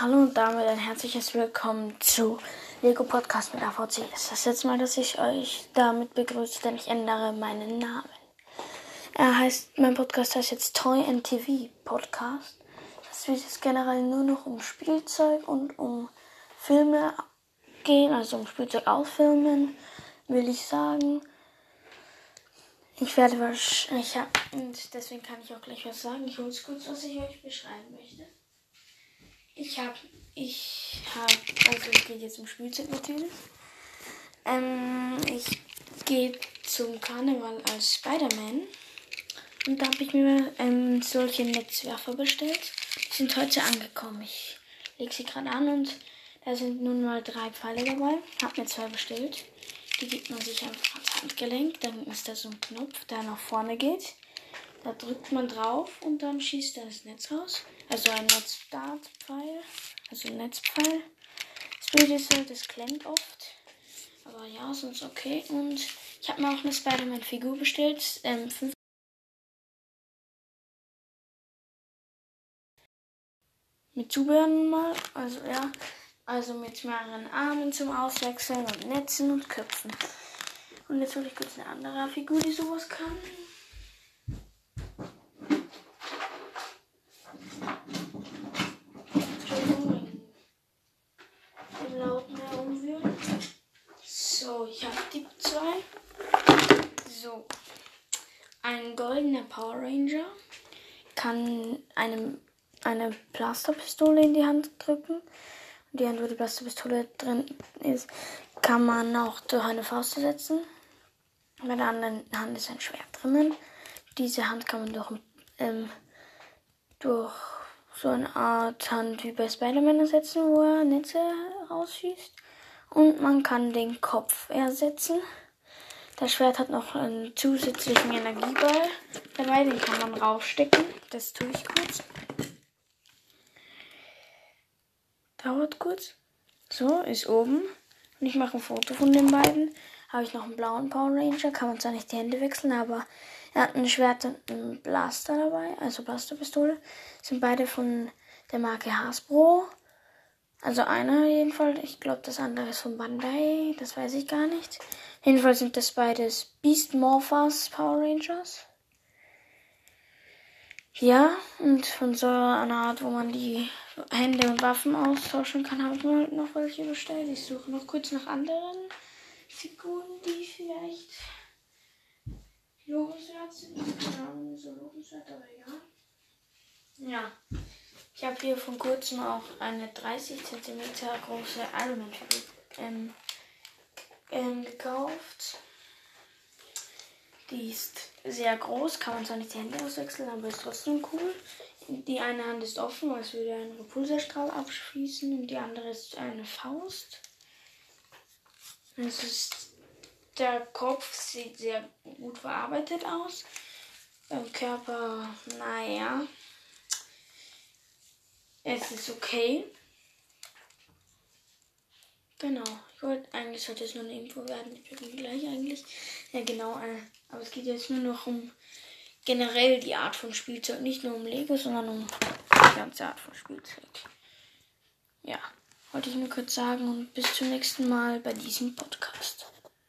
Hallo und damit ein herzliches Willkommen zu Lego Podcast mit AVC. Es ist das letzte Mal, dass ich euch damit begrüße, denn ich ändere meinen Namen. Er heißt, mein Podcast heißt jetzt Toy and TV Podcast. Das wird jetzt generell nur noch um Spielzeug und um Filme gehen, also um Spielzeug ausfilmen, will ich sagen. Ich werde wahrscheinlich, ja, und deswegen kann ich auch gleich was sagen. Ich hole es kurz, was ich euch beschreiben möchte. Ich habe, ich habe, also es geht jetzt um Spielzeug natürlich. Ähm, ich gehe zum Karneval als Spider-Man. Und da habe ich mir ähm, solche Netzwerfer bestellt. Die sind heute angekommen. Ich lege sie gerade an und da sind nun mal drei Pfeile dabei. Habe mir zwei bestellt. Die gibt man sich einfach ans Handgelenk. Dann ist da so ein Knopf, der nach vorne geht. Da drückt man drauf und dann schießt er das Netz raus. Also ein Netzdartpfeil. Also ein Netzpfeil. Das Bild ist halt, das klemmt oft. Aber ja, sonst okay. Und ich habe mir auch eine Spider-Man-Figur bestellt. Ähm, mit Zubehören mal. Also ja. Also mit mehreren Armen zum Auswechseln und Netzen und Köpfen. Und jetzt hole ich kurz eine andere Figur, die sowas kann. So, ich habe die zwei. So. Ein goldener Power Ranger kann einem eine Blasterpistole in die Hand drücken. Und die Hand, wo die Blasterpistole drin ist, kann man auch durch eine Faust setzen. Bei der anderen Hand ist ein Schwert drinnen. Diese Hand kann man durch, ähm, durch so eine Art Hand wie bei Spider-Man ersetzen, wo er Netze rausschießt. Und man kann den Kopf ersetzen. Das Schwert hat noch einen zusätzlichen Energieball dabei, den kann man raufstecken. Das tue ich kurz. Dauert kurz. So, ist oben. Und ich mache ein Foto von den beiden. Habe ich noch einen blauen Power Ranger. Kann man zwar nicht die Hände wechseln, aber er hat ein Schwert und einen Blaster dabei. Also Blasterpistole. Sind beide von der Marke Hasbro. Also einer jedenfalls. Ich glaube, das andere ist von Bandai. Das weiß ich gar nicht. Jedenfalls sind das beides Beast Morphers Power Rangers. Ja, und von so einer Art, wo man die Hände und Waffen austauschen kann, habe ich mir halt noch welche bestellt. Ich suche noch kurz nach anderen Figuren, die vielleicht lobenswert sind. Keine so lobenswert, aber ja. Ja. Ich habe hier von kurzem auch eine 30 cm große Iron Man Figur ähm, ähm, gekauft. Die ist sehr groß, kann man zwar nicht die Hände auswechseln, aber ist trotzdem cool. Die eine Hand ist offen, als würde ein Repulserstrahl abschließen und die andere ist eine Faust. Es ist, der Kopf sieht sehr gut verarbeitet aus. Beim Körper, naja, es ist okay. Genau. Ich wollte eigentlich es nur eine Info werden. Ich bin gleich eigentlich. Ja genau. Äh, aber es geht jetzt nur noch um generell die Art von Spielzeug. Nicht nur um Lego, sondern um die ganze Art von Spielzeug. Ja. Wollte ich nur kurz sagen und bis zum nächsten Mal bei diesem Podcast.